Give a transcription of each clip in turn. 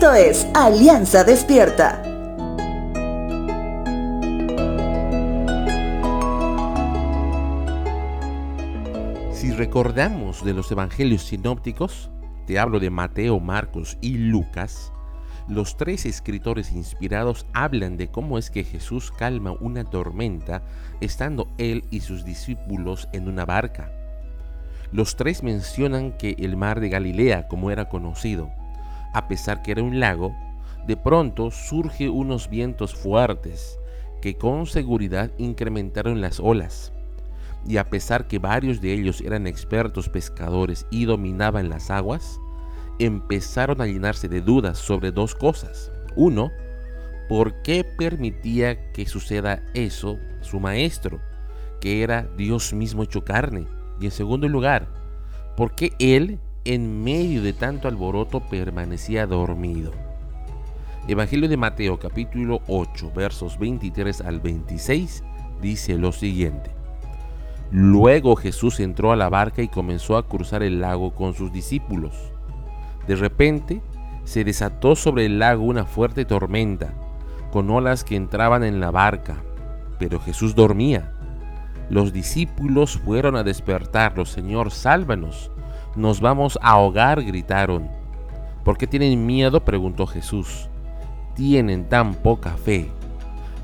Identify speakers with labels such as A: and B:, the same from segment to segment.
A: Esto es Alianza Despierta.
B: Si recordamos de los evangelios sinópticos, te hablo de Mateo, Marcos y Lucas, los tres escritores inspirados hablan de cómo es que Jesús calma una tormenta estando él y sus discípulos en una barca. Los tres mencionan que el mar de Galilea, como era conocido, a pesar que era un lago, de pronto surge unos vientos fuertes que con seguridad incrementaron las olas. Y a pesar que varios de ellos eran expertos pescadores y dominaban las aguas, empezaron a llenarse de dudas sobre dos cosas. Uno, ¿por qué permitía que suceda eso su maestro, que era Dios mismo hecho carne? Y en segundo lugar, ¿por qué él en medio de tanto alboroto permanecía dormido. Evangelio de Mateo capítulo 8 versos 23 al 26 dice lo siguiente. Luego Jesús entró a la barca y comenzó a cruzar el lago con sus discípulos. De repente se desató sobre el lago una fuerte tormenta, con olas que entraban en la barca, pero Jesús dormía. Los discípulos fueron a despertarlo, Señor, sálvanos, nos vamos a ahogar, gritaron. ¿Por qué tienen miedo? preguntó Jesús. Tienen tan poca fe.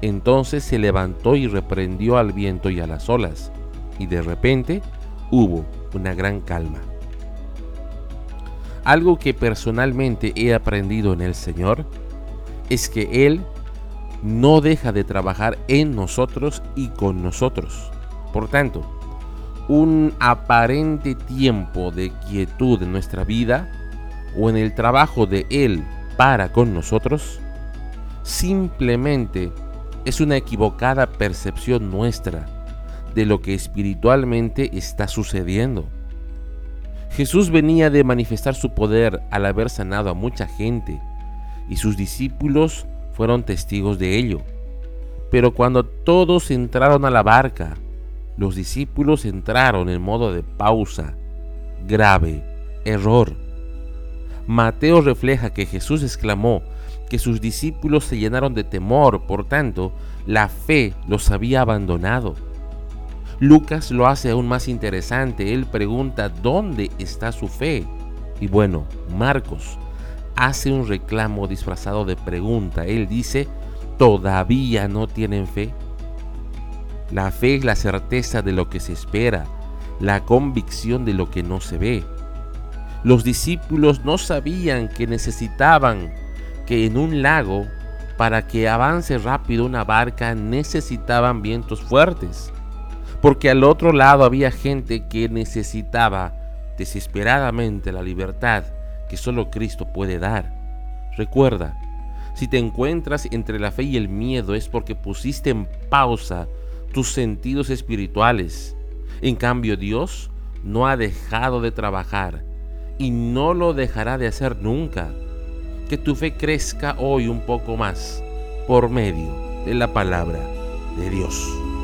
B: Entonces se levantó y reprendió al viento y a las olas, y de repente hubo una gran calma. Algo que personalmente he aprendido en el Señor es que Él no deja de trabajar en nosotros y con nosotros. Por tanto, un aparente tiempo de quietud en nuestra vida o en el trabajo de Él para con nosotros, simplemente es una equivocada percepción nuestra de lo que espiritualmente está sucediendo. Jesús venía de manifestar su poder al haber sanado a mucha gente y sus discípulos fueron testigos de ello. Pero cuando todos entraron a la barca, los discípulos entraron en modo de pausa. Grave error. Mateo refleja que Jesús exclamó que sus discípulos se llenaron de temor, por tanto, la fe los había abandonado. Lucas lo hace aún más interesante, él pregunta ¿dónde está su fe? Y bueno, Marcos hace un reclamo disfrazado de pregunta, él dice ¿todavía no tienen fe? La fe es la certeza de lo que se espera, la convicción de lo que no se ve. Los discípulos no sabían que necesitaban que en un lago, para que avance rápido una barca, necesitaban vientos fuertes. Porque al otro lado había gente que necesitaba desesperadamente la libertad que solo Cristo puede dar. Recuerda, si te encuentras entre la fe y el miedo es porque pusiste en pausa tus sentidos espirituales. En cambio, Dios no ha dejado de trabajar y no lo dejará de hacer nunca. Que tu fe crezca hoy un poco más por medio de la palabra de Dios.